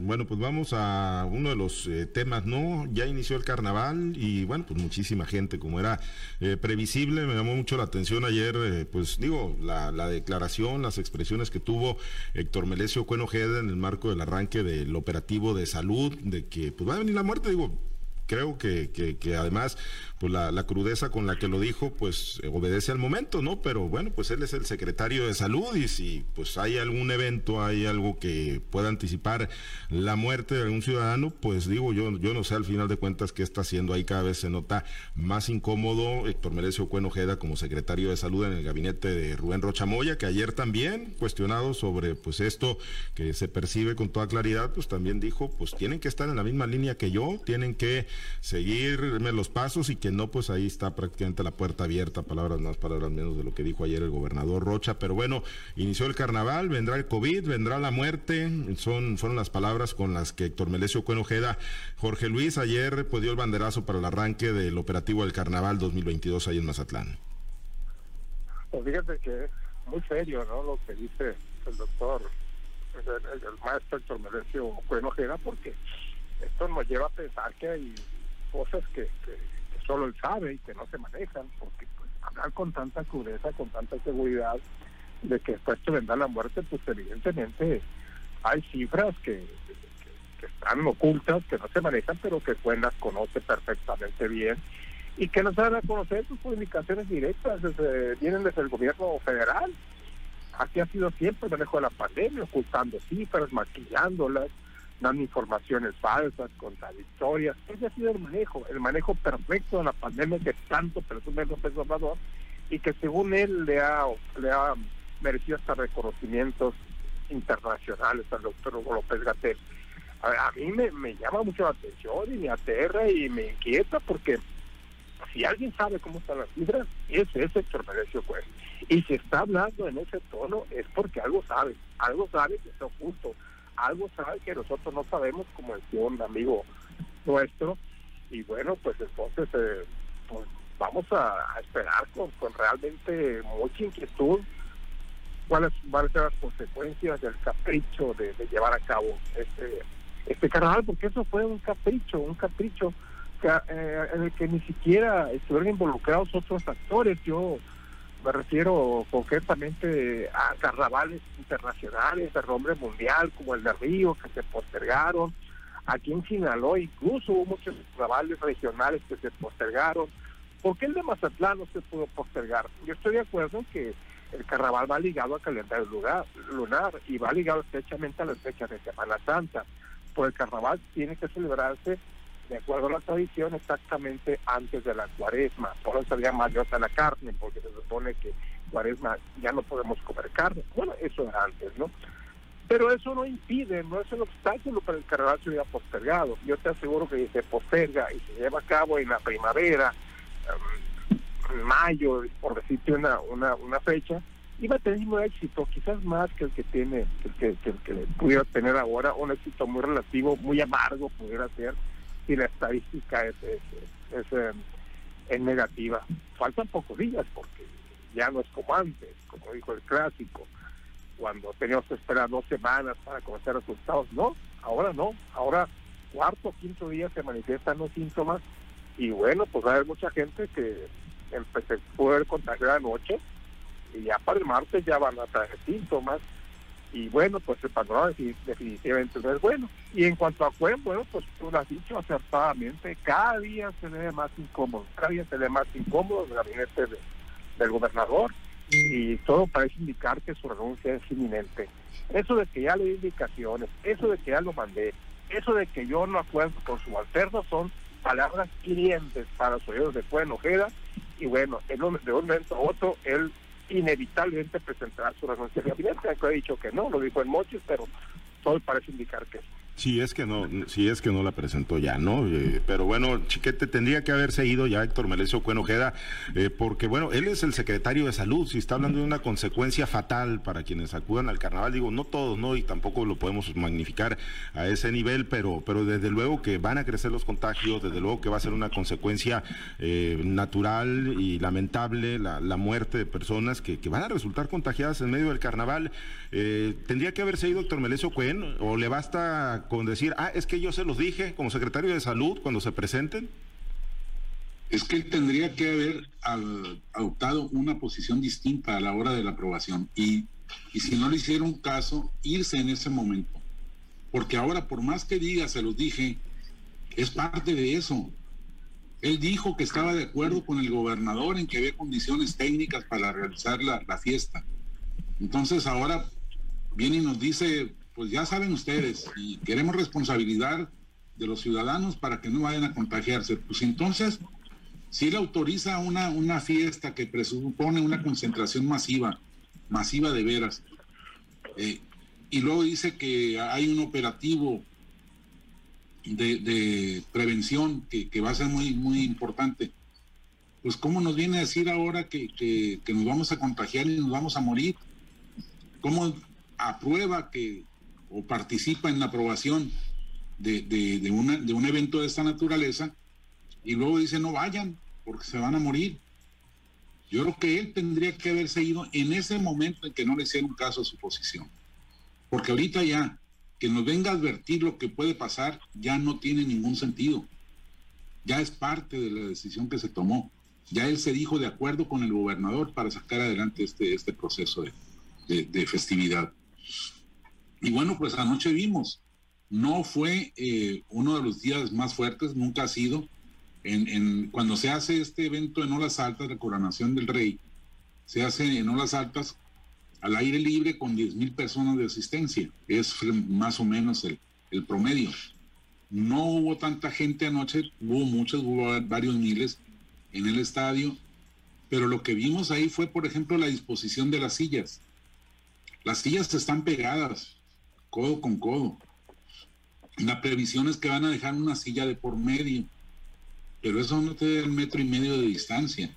Bueno, pues vamos a uno de los eh, temas, ¿no? Ya inició el carnaval y bueno, pues muchísima gente, como era eh, previsible, me llamó mucho la atención ayer, eh, pues digo, la, la, declaración, las expresiones que tuvo Héctor Melesio Cuenojeda en el marco del arranque del operativo de salud, de que pues va a venir la muerte, digo, creo que, que, además pues la, crudeza con la que lo dijo pues obedece al momento, ¿no? Pero bueno, pues él es el secretario de salud y si pues hay algún evento, hay algo que pueda anticipar la muerte de algún ciudadano, pues digo yo, yo no sé al final de cuentas qué está haciendo ahí, cada vez se nota más incómodo Héctor Merecio Cuenojeda como secretario de salud en el gabinete de Rubén Rochamoya, que ayer también cuestionado sobre pues esto que se percibe con toda claridad, pues también dijo, pues tienen que estar en la misma línea que yo, tienen que seguirme los pasos y que no, pues ahí está prácticamente la puerta abierta, palabras más, palabras menos de lo que dijo ayer el gobernador Rocha. Pero bueno, inició el carnaval, vendrá el COVID, vendrá la muerte, son, fueron las palabras con las que Héctor Melesio Cuenojeda, Jorge Luis, ayer pues dio el banderazo para el arranque del operativo del carnaval 2022 ahí en Mazatlán. Pues fíjate que es muy serio, ¿no? Lo que dice el doctor, el, maestro Héctor Melesio Cuenojeda, porque esto nos lleva a pensar que hay cosas que, solo él sabe y que no se manejan, porque pues, hablar con tanta crudeza, con tanta seguridad de que después te vendrá la muerte, pues evidentemente hay cifras que, están ocultas, que no se manejan, pero que Cuen las conoce perfectamente bien y que no saben a conocer sus comunicaciones directas, vienen desde el gobierno federal. Aquí ha sido siempre manejo de la pandemia, ocultando cifras, maquillándolas, dando informaciones falsas, contradictorias. Ese ha sido el manejo, el manejo perfecto de la pandemia que tanto presume López Obrador y que según él le ha, le ha merecido hasta reconocimientos internacionales al doctor López Gatel. A, mí me, llama mucho la atención y me aterra y me inquieta porque si alguien sabe cómo están las cifras, ese es Héctor Merecio Pues. Y si está hablando en ese tono es porque algo sabe, algo sabe que está oculto, algo sabe que nosotros no sabemos, como decía un amigo nuestro, y bueno, pues entonces eh, pues vamos a, esperar con, con, realmente mucha inquietud cuáles van a ser las consecuencias del capricho de, llevar a cabo este este carnaval, porque eso fue un capricho, un capricho que, eh, en el que ni siquiera estuvieron involucrados otros actores. Yo me refiero concretamente a carnavales internacionales de nombre mundial como el de Río que se postergaron. Aquí en Sinaloa incluso hubo muchos carnavales regionales que se postergaron. ¿Por qué el de Mazatlán no se pudo postergar? Yo estoy de acuerdo en que el carnaval va ligado al calendario lunar y va ligado estrechamente a las fechas de Semana Santa. Pues el carnaval tiene que celebrarse de acuerdo a la tradición, exactamente antes de la cuaresma. Por eso se llama a la carne, porque se supone que cuaresma ya no podemos comer carne. Bueno, eso era antes, ¿no? Pero eso no impide, no es un obstáculo para el carnaval se hubiera postergado. Yo te aseguro que se posterga y se lleva a cabo en la primavera, en mayo, por decirte una, una, una fecha, iba a tener un éxito, quizás más que el que tiene, que, que, que, pudiera tener ahora, un éxito muy relativo, muy amargo pudiera ser, y la estadística es, es, negativa. Faltan pocos días porque ya no es como antes, como dijo el clásico, cuando teníamos que esperar dos semanas para conocer resultados. No, ahora no, ahora cuarto, quinto día se manifiestan los síntomas y bueno, pues va a haber mucha gente que empecé, puede haber contagiado anoche y ya para el martes ya van a traer síntomas y bueno, pues el panorama definitivamente no es bueno. Y en cuanto a Cuen, bueno, pues tú lo has dicho acertadamente, cada día se ve más incómodo, cada día se ve más incómodo el gabinete del gobernador y todo parece indicar que su renuncia es inminente. Eso de que ya le di indicaciones, eso de que ya lo mandé, eso de que yo no acuerdo con su alterno son palabras clientes para los oídos de Cuen Ojeda y bueno, de un momento a otro él inevitablemente presentará su renuncia al gabinete, aunque ha dicho que no, lo dijo en Mochis, pero todo parece indicar que Si es que no, si es que no la presentó ya, ¿no? Eh, pero bueno, Chiquete tendría que haberse ido ya Héctor Melesio Cuenojeda, eh, porque bueno, él es el secretario de salud, si está hablando de una consecuencia fatal para quienes acudan al carnaval, digo, no todos, ¿no? Y tampoco lo podemos magnificar a ese nivel, pero, pero desde luego que van a crecer los contagios, desde luego que va a ser una consecuencia eh, natural y lamentable la, muerte de personas que, van a resultar contagiadas en medio del carnaval. tendría que haberse ido Héctor Melesio Cuen, o le basta con decir, ah, es que yo se los dije como secretario de salud cuando se presenten? Es que él tendría que haber adoptado una posición distinta a la hora de la aprobación y, y si no le hicieron caso, irse en ese momento. Porque ahora, por más que diga, se los dije, es parte de eso. Él dijo que estaba de acuerdo con el gobernador en que había condiciones técnicas para realizar la, la fiesta. Entonces ahora viene y nos dice, pues ya saben ustedes, y queremos responsabilidad de los ciudadanos para que no vayan a contagiarse. Pues entonces, si él autoriza una, una fiesta que presupone una concentración masiva, masiva de veras, eh, y luego dice que hay un operativo de, prevención que, va a ser muy, muy importante, pues cómo nos viene a decir ahora que, que, que nos vamos a contagiar y nos vamos a morir. ¿Cómo aprueba que o participa en la aprobación de, de, un evento de esta naturaleza y luego dice no vayan porque se van a morir. Yo creo que él tendría que haberse ido en ese momento en que no le hicieron caso a su posición. Porque ahorita ya, que nos venga a advertir lo que puede pasar, ya no tiene ningún sentido. Ya es parte de la decisión que se tomó. Ya él se dijo de acuerdo con el gobernador para sacar adelante este, este proceso de festividad. Y bueno, pues anoche vimos, no fue eh, uno de los días más fuertes, nunca ha sido. En, cuando se hace este evento en Olas Altas, de coronación del rey, se hace en Olas Altas al aire libre con 10 mil personas de asistencia. Es más o menos el, el, promedio. No hubo tanta gente anoche, hubo muchos, hubo varios miles en el estadio, pero lo que vimos ahí fue, por ejemplo, la disposición de las sillas. Las sillas están pegadas, codo con codo. La previsión es que van a dejar una silla de por medio, pero eso no te da el metro y medio de distancia.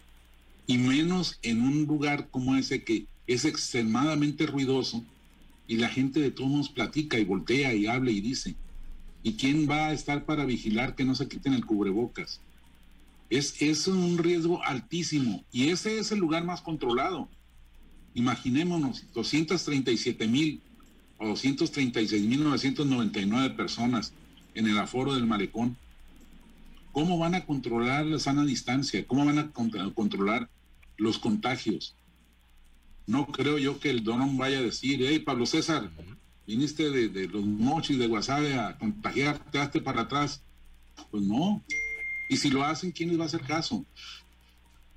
Y menos en un lugar como ese que es extremadamente ruidoso y la gente de todos nos platica y voltea y habla y dice. ¿Y quién va a estar para vigilar que no se quiten el cubrebocas? Es, es un riesgo altísimo y ese es el lugar más controlado. Imaginémonos, 237 mil o 236.999 personas en el aforo del malecón, ¿cómo van a controlar la sana distancia? ¿Cómo van a controlar los contagios? No creo yo que el Donón vaya a decir, hey Pablo César, viniste de, los mochis de Guasave a contagiar, te para atrás. Pues no. Y si lo hacen, ¿quién les va a hacer caso?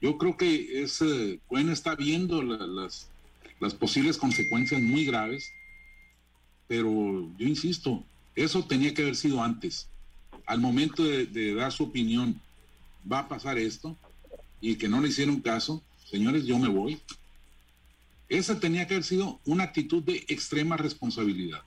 Yo creo que ese Cuen está viendo las posibles consecuencias muy graves pero yo insisto, eso tenía que haber sido antes. Al momento de, dar su opinión, va a pasar esto, y que no le hicieron caso, señores, yo me voy. Esa tenía que haber sido una actitud de extrema responsabilidad.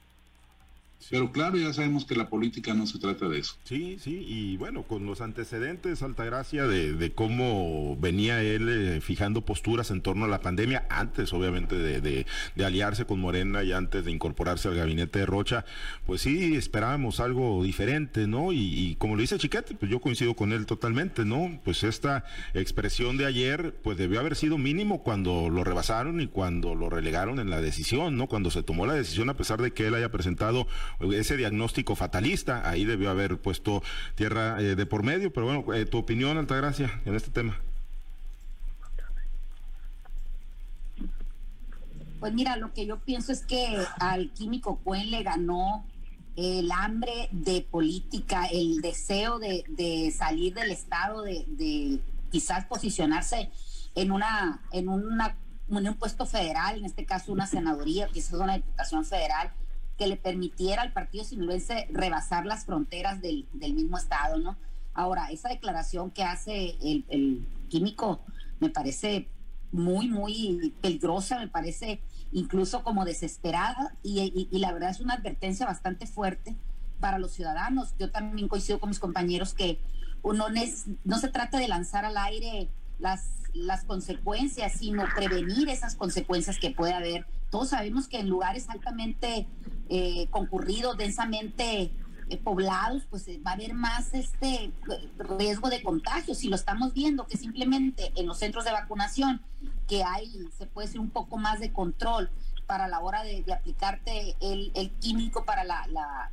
Pero claro, ya sabemos que la política no se trata de eso. Sí, sí, y bueno, con los antecedentes, Altagracia, de, de cómo venía él eh, fijando posturas en torno a la pandemia, antes obviamente de, de, aliarse con Morena y antes de incorporarse al gabinete de Rocha, pues sí, esperábamos algo diferente, ¿no? Y, como lo dice Chiquete, pues yo coincido con él totalmente, ¿no? Pues esta expresión de ayer, pues debió haber sido mínimo cuando lo rebasaron y cuando lo relegaron en la decisión, ¿no? Cuando se tomó la decisión, a pesar de que él haya presentado ese diagnóstico fatalista, ahí debió haber puesto tierra eh, de por medio, pero bueno, eh, tu opinión, Altagracia, en este tema. Pues mira, lo que yo pienso es que al químico Cuen le ganó el hambre de política, el deseo de, salir del Estado, de, quizás posicionarse en una, en una, un puesto federal, en este caso una senaduría, quizás una diputación federal, que le permitiera al partido sinaloense rebasar las fronteras del, mismo estado, ¿no? Ahora, esa declaración que hace el, químico me parece muy, muy peligrosa, me parece incluso como desesperada y, la verdad es una advertencia bastante fuerte para los ciudadanos. Yo también coincido con mis compañeros que uno no se trata de lanzar al aire las, las consecuencias, sino prevenir esas consecuencias que puede haber. Todos sabemos que en lugares altamente eh, concurridos, densamente eh, poblados, pues eh, va a haber más este riesgo de contagio. Si lo estamos viendo, que simplemente en los centros de vacunación, que hay, se puede hacer un poco más de control para la hora de, aplicarte el, químico para la,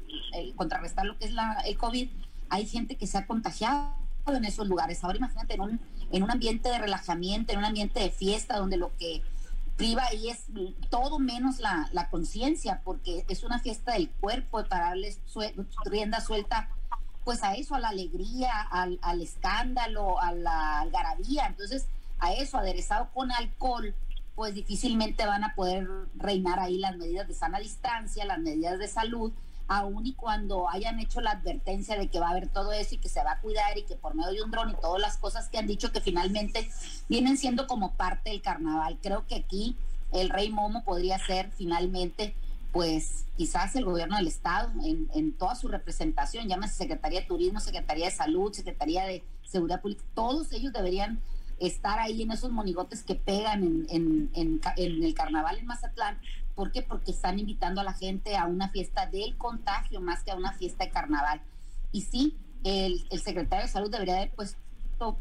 contrarrestar lo que es la, el COVID, hay gente que se ha contagiado en esos lugares. Ahora imagínate en un, en un ambiente de relajamiento, en un ambiente de fiesta, donde lo que priva ahí es todo menos la, conciencia, porque es una fiesta del cuerpo para darle rienda suelta pues a eso, a la alegría, al, al escándalo, a la algarabía. Entonces, a eso, aderezado con alcohol, pues difícilmente van a poder reinar ahí las medidas de sana distancia, las medidas de salud, aun y cuando hayan hecho la advertencia de que va a haber todo eso y que se va a cuidar y que por medio de un dron y todas las cosas que han dicho que finalmente vienen siendo como parte del carnaval. Creo que aquí el rey Momo podría ser finalmente pues quizás el gobierno del estado en, en toda su representación, llámese Secretaría de Turismo, Secretaría de Salud, Secretaría de Seguridad Pública, todos ellos deberían estar ahí en esos monigotes que pegan en, el carnaval en Mazatlán. ¿Por qué? Porque están invitando a la gente a una fiesta del contagio más que a una fiesta de carnaval. Y sí, el, secretario de salud debería haber puesto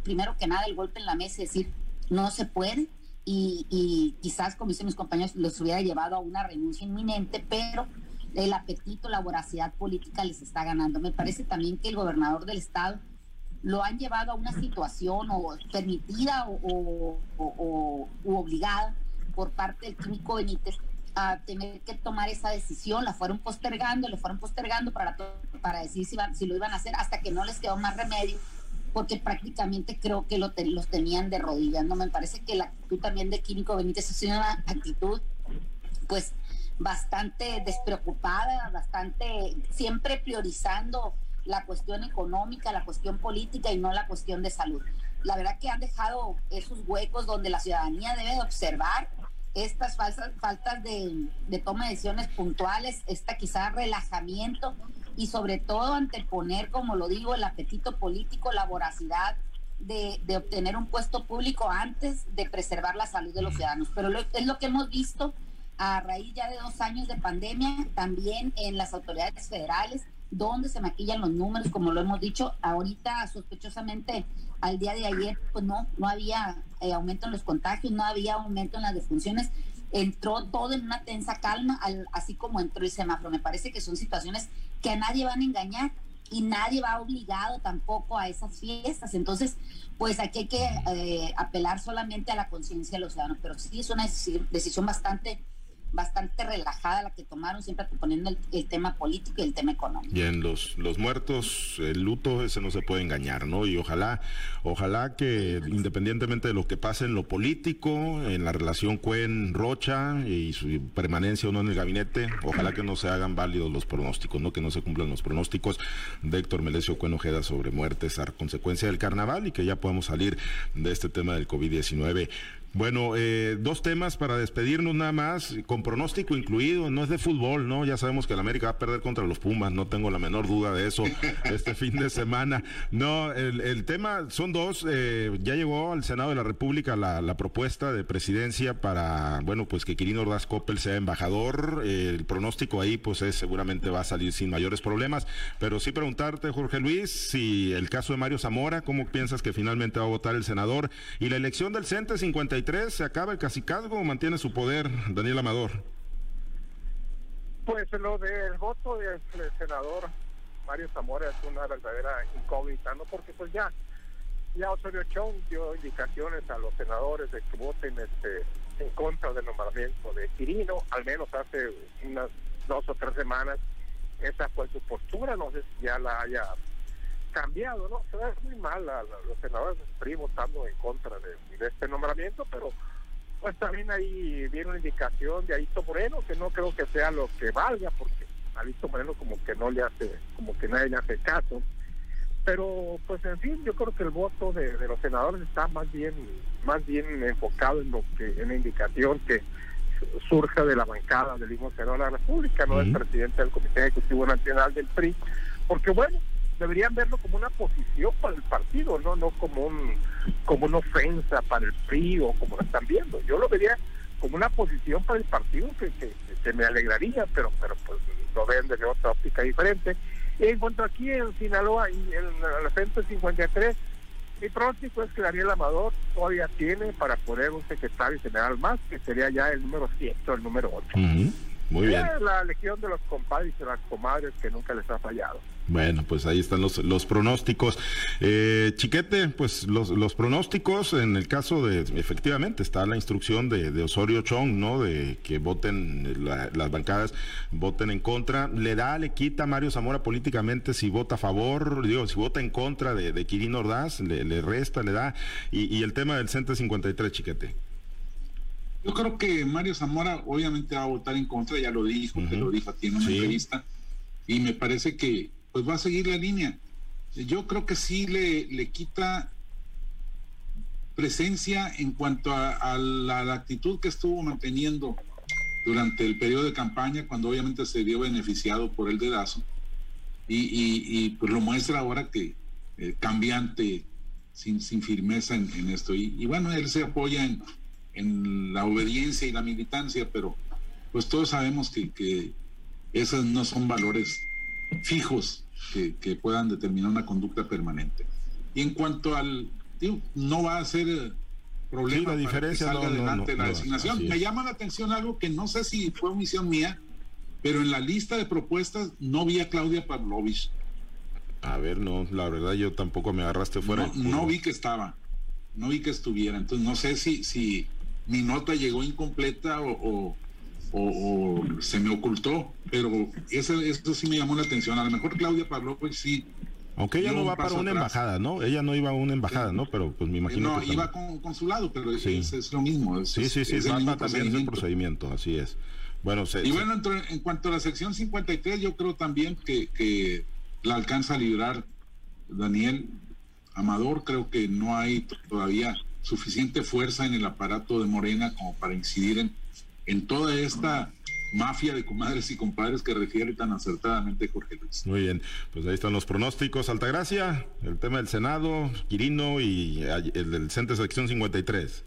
primero que nada el golpe en la mesa y decir, no se puede. Y, quizás, como dicen mis compañeros, los hubiera llevado a una renuncia inminente, pero el apetito, la voracidad política les está ganando. Me parece también que el gobernador del estado lo han llevado a una situación o permitida o, obligada por parte del químico Benítez a tener que tomar esa decisión, la fueron postergando, le fueron postergando para, para decir si, si lo iban a hacer hasta que no les quedó más remedio, porque prácticamente creo que lo los tenían de rodillas, ¿no? Me parece que la actitud también de Químico Benítez es una actitud, pues, bastante despreocupada, bastante, siempre priorizando la cuestión económica, la cuestión política y no la cuestión de salud. La verdad que han dejado esos huecos donde la ciudadanía debe de observar estas falsas, faltas de, toma de decisiones puntuales, esta quizá relajamiento y sobre todo anteponer, como lo digo, el apetito político, la voracidad de, de, obtener un puesto público antes de preservar la salud de los ciudadanos. Pero es lo que hemos visto a raíz ya de dos años de pandemia, también en las autoridades federales, donde se maquillan los números, como lo hemos dicho, ahorita sospechosamente al día de ayer, pues no, no había eh, aumento en los contagios, no había aumento en las defunciones, entró todo en una tensa calma, así como entró el semáforo. Me parece que son situaciones que a nadie van a engañar y nadie va obligado tampoco a esas fiestas. Entonces, pues aquí hay que eh, apelar solamente a la conciencia de los ciudadanos, pero sí es una decisión bastante bastante relajada la que tomaron, siempre poniendo el, tema político y el tema económico. Bien, los, los muertos, el luto, ese no se puede engañar, ¿no? Y ojalá, ojalá que independientemente de lo que pase en lo político, en la relación Cuen-Rocha y su permanencia o no en el gabinete, ojalá que no se hagan válidos los pronósticos, ¿no? Que no se cumplan los pronósticos de Héctor Melesio Cuen Ojeda sobre muertes a consecuencia del carnaval y que ya podamos salir de este tema del COVID-19. Bueno, eh, dos temas para despedirnos nada más, con pronóstico incluido, no es de fútbol, ¿no? Ya sabemos que el América va a perder contra los Pumas, no tengo la menor duda de eso este fin de semana. No, el, tema son dos, eh, ya llegó al Senado de la República la, propuesta de presidencia para, bueno, pues que Quirino Ordaz Coppel sea embajador, el pronóstico ahí pues es seguramente va a salir sin mayores problemas, pero sí preguntarte, Jorge Luis, si el caso de Mario Zamora, ¿cómo piensas que finalmente va a votar el senador? Y la elección del CENTE 53 se acaba el cacicazgo o mantiene su poder Daniel Amador? Pues lo del voto del, senador Mario Zamora es una verdadera incógnita, ¿no? Porque pues ya, ya Osorio Chong dio indicaciones a los senadores de que voten este en contra del nombramiento de Quirino, al menos hace unas dos o tres semanas esa fue su postura, no sé si ya la haya cambiado, ¿no? Se ve muy mal a, los senadores PRI votando en contra de, este nombramiento, pero pues también ahí viene una indicación de Alito Moreno, que no creo que sea lo que valga, porque Alito Moreno como que no le hace, como que nadie le hace caso. Pero pues en fin, yo creo que el voto de, los senadores está más bien, más bien enfocado en lo que, en la indicación que surge de la bancada del mismo Senado de la República, no del presidente del Comité Ejecutivo Nacional del PRI, porque bueno, deberían verlo como una posición para el partido, no no como un como una ofensa para el PRI o como lo están viendo. Yo lo vería como una posición para el partido que, que, me alegraría, pero pero pues lo ven desde otra óptica diferente. Y en cuanto aquí en Sinaloa, y en la frente 53, mi pronóstico es que Daniel Amador todavía tiene para poner un secretario general más, que sería ya el número 7 o el número 8. Muy bien. La legión de los compadres y las comadres que nunca les ha fallado. Bueno, pues ahí están los, los pronósticos. Eh, Chiquete, pues los, los pronósticos en el caso de, efectivamente, está la instrucción de, de Osorio Chong, ¿no? De que voten, las bancadas voten en contra. ¿Le da, le quita a Mario Zamora políticamente si vota a favor? Digo, si vota en contra de, de Quirino Ordaz, le, le, resta, le da. Y, y el tema del Centro 53, Chiquete. Yo creo que Mario Zamora obviamente va a votar en contra, ya lo dijo, te lo dijo a ti en una entrevista, y me parece que pues va a seguir la línea. Yo creo que sí le, le quita presencia en cuanto a, la, actitud que estuvo manteniendo durante el periodo de campaña, cuando obviamente se vio beneficiado por el dedazo, y, pues lo muestra ahora que eh, cambiante, sin, sin firmeza en, esto. y, bueno, él se apoya en en la obediencia y la militancia, pero pues todos sabemos que, que esos no son valores fijos que, que, puedan determinar una conducta permanente. Y en cuanto al, digo, no va a ser problema la diferencia para que salga adelante la designación. Me llama la atención algo que no sé si fue omisión mía, pero en la lista de propuestas no vi a Claudia Pavlovich. A ver, no, la verdad yo tampoco me agarraste fuera. No, no vi que estaba, no vi que estuviera. Entonces no sé si, si mi nota llegó incompleta o, se me ocultó, pero eso, eso sí me llamó la atención. A lo mejor Claudia Pablo, pues sí. Aunque ella no va para una embajada, ¿no? Ella no iba a una embajada, ¿no? Pero pues me imagino. No, iba con consulado, pero es, lo mismo. sí, sí, sí, va también el procedimiento, así es. Bueno, y bueno, en, cuanto a la sección 53, yo creo también que, que la alcanza a librar Daniel Amador. Creo que no hay todavía suficiente fuerza en el aparato de Morena como para incidir en, en toda esta mafia de comadres y compadres que refiere tan acertadamente Jorge Luis. Muy bien, pues ahí están los pronósticos. Altagracia, el tema del Senado, Quirino y el del Centro de Sección 53.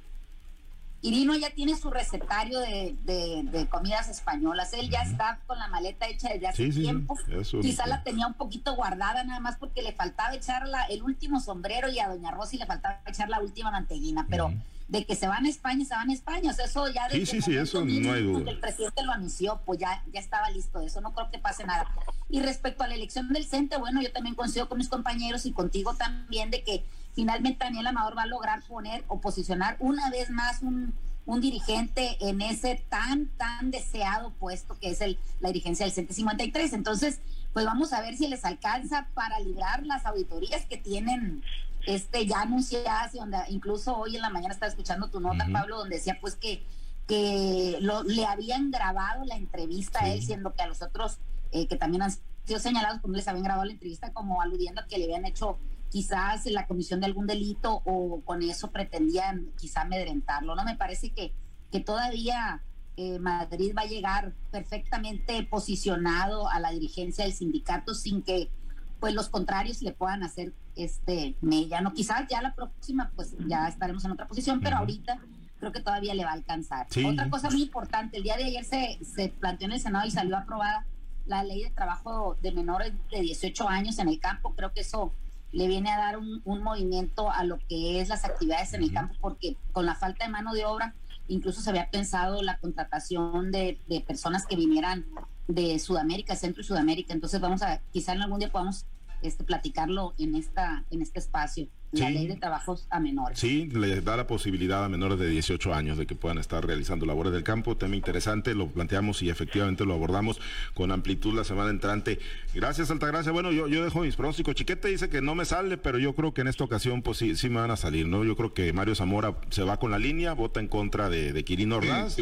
Irino ya tiene su recetario de, de, comidas españolas. Él ya está con la maleta hecha desde hace tiempo. Quizá la tenía un poquito guardada nada más porque le faltaba echar el último sombrero y a Doña Rosy le faltaba echar la última manteguina. Pero de que se van a España, se van a España. O sea, eso ya desde sí, sí, sí, eso no hay duda. el presidente lo anunció, pues ya, ya estaba listo eso. No creo que pase nada. Y respecto a la elección del CENTE, bueno, yo también coincido con mis compañeros y contigo también de que finalmente Daniel Amador va a lograr poner o posicionar una vez más un, un dirigente en ese tan, tan deseado puesto que es el, la dirigencia del CENTE 53. Entonces, pues vamos a ver si les alcanza para librar las auditorías que tienen este ya anunciadas y donde incluso hoy en la mañana estaba escuchando tu nota, Pablo, donde decía pues que, que lo, le habían grabado la entrevista a él, siendo que a los otros eh, que también han sido señalados, como les habían grabado la entrevista, como aludiendo a que le habían hecho quizás la comisión de algún delito o con eso pretendían quizá amedrentarlo. No me parece que, que todavía eh, Madrid va a llegar perfectamente posicionado a la dirigencia del sindicato sin que pues los contrarios le puedan hacer este mella. No, quizás ya la próxima pues ya estaremos en otra posición, pero ahorita creo que todavía le va a alcanzar. Otra cosa muy importante, el día de ayer se, se planteó en el Senado y salió aprobada la ley de trabajo de menores de 18 años en el campo. Creo que eso le viene a dar un, movimiento a lo que es las actividades en el campo, porque con la falta de mano de obra, incluso se había pensado la contratación de, de personas que vinieran de Sudamérica, Centro y Sudamérica. Entonces vamos a, quizá en algún día podamos este, platicarlo en, esta, en este espacio la ley de trabajos a menores. Sí, le da la posibilidad a menores de 18 años de que puedan estar realizando labores del campo. Tema interesante, lo planteamos y efectivamente lo abordamos con amplitud la semana entrante. Gracias, Altagracia. Bueno, yo, yo dejo mis pronósticos. Chiquete dice que no me sale, pero yo creo que en esta ocasión pues sí, sí me van a salir, ¿no? Yo creo que Mario Zamora se va con la línea, vota en contra de, de Quirino Ordaz.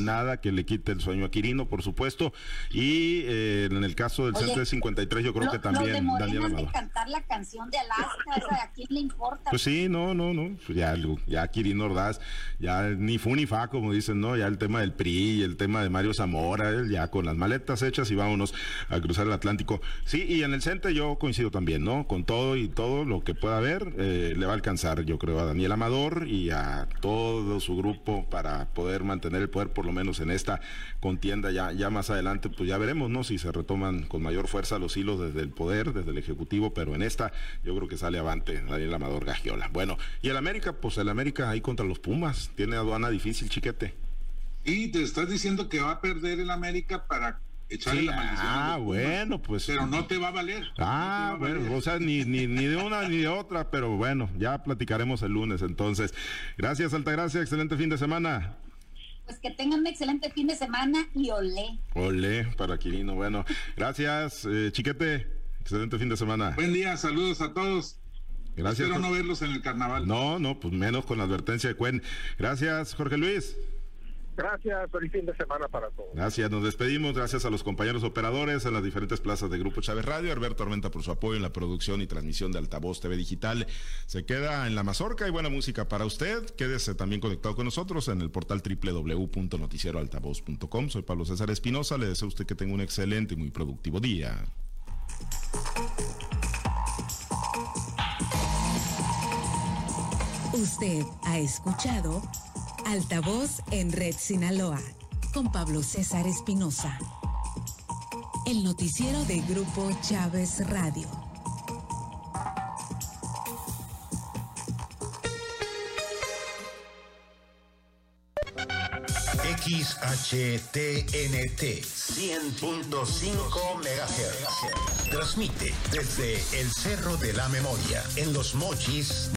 nada que le quite el sueño a Quirino, por supuesto. Y eh, en el caso del Centro de 53, yo creo que también... Daniel cantar la canción de Alaska, esa de aquí importa. Pues sí, no, no, no. Pues ya, ya Kirin Ordaz, ya ni fu ni fa, como dicen, ¿no? Ya el tema del PRI, el tema de Mario Zamora, ya con las maletas hechas y vámonos a cruzar el Atlántico. Sí, y en el CENTE yo coincido también, ¿no? Con todo y todo lo que pueda haber, eh, le va a alcanzar, yo creo, a Daniel Amador y a todo su grupo para poder mantener el poder, por lo menos en esta contienda. Ya, ya más adelante, pues ya veremos, ¿no? Si se retoman con mayor fuerza los hilos desde el poder, desde el Ejecutivo, pero en esta yo creo que sale avante Daniel Amador Gagiola. Bueno, y el América, pues el América ahí contra los Pumas, tiene aduana difícil, chiquete. Y te estás diciendo que va a perder el América para echarle la maldición. Ah, bueno, pues. Pero no te va a valer. Ah, bueno, o sea, ni, ni, ni de una ni de otra, pero bueno, ya platicaremos el lunes entonces. Gracias, Altagracia, excelente fin de semana. Pues que tengan un excelente fin de semana y olé. Olé para Quirino. Bueno, gracias, eh, Chiquete. Excelente fin de semana. Buen día, saludos a todos. Gracias. Espero no verlos en el carnaval. No, no, pues menos con la advertencia de Cuen. Gracias, Jorge Luis. Gracias, feliz fin de semana para todos. Gracias, nos despedimos. Gracias a los compañeros operadores en las diferentes plazas de Grupo Chávez Radio. Alberto Armenta por su apoyo en la producción y transmisión de Altavoz TV Digital. Se queda en la mazorca y buena música para usted. Quédese también conectado con nosotros en el portal www.noticieroaltavoz.com. Soy Pablo César Espinosa. Le deseo a usted que tenga un excelente y muy productivo día. Usted ha escuchado Altavoz en Red Sinaloa con Pablo César Espinosa. El noticiero de Grupo Chávez Radio. XHTNT 100.5 MHz. Transmite desde el Cerro de la Memoria en Los Mochis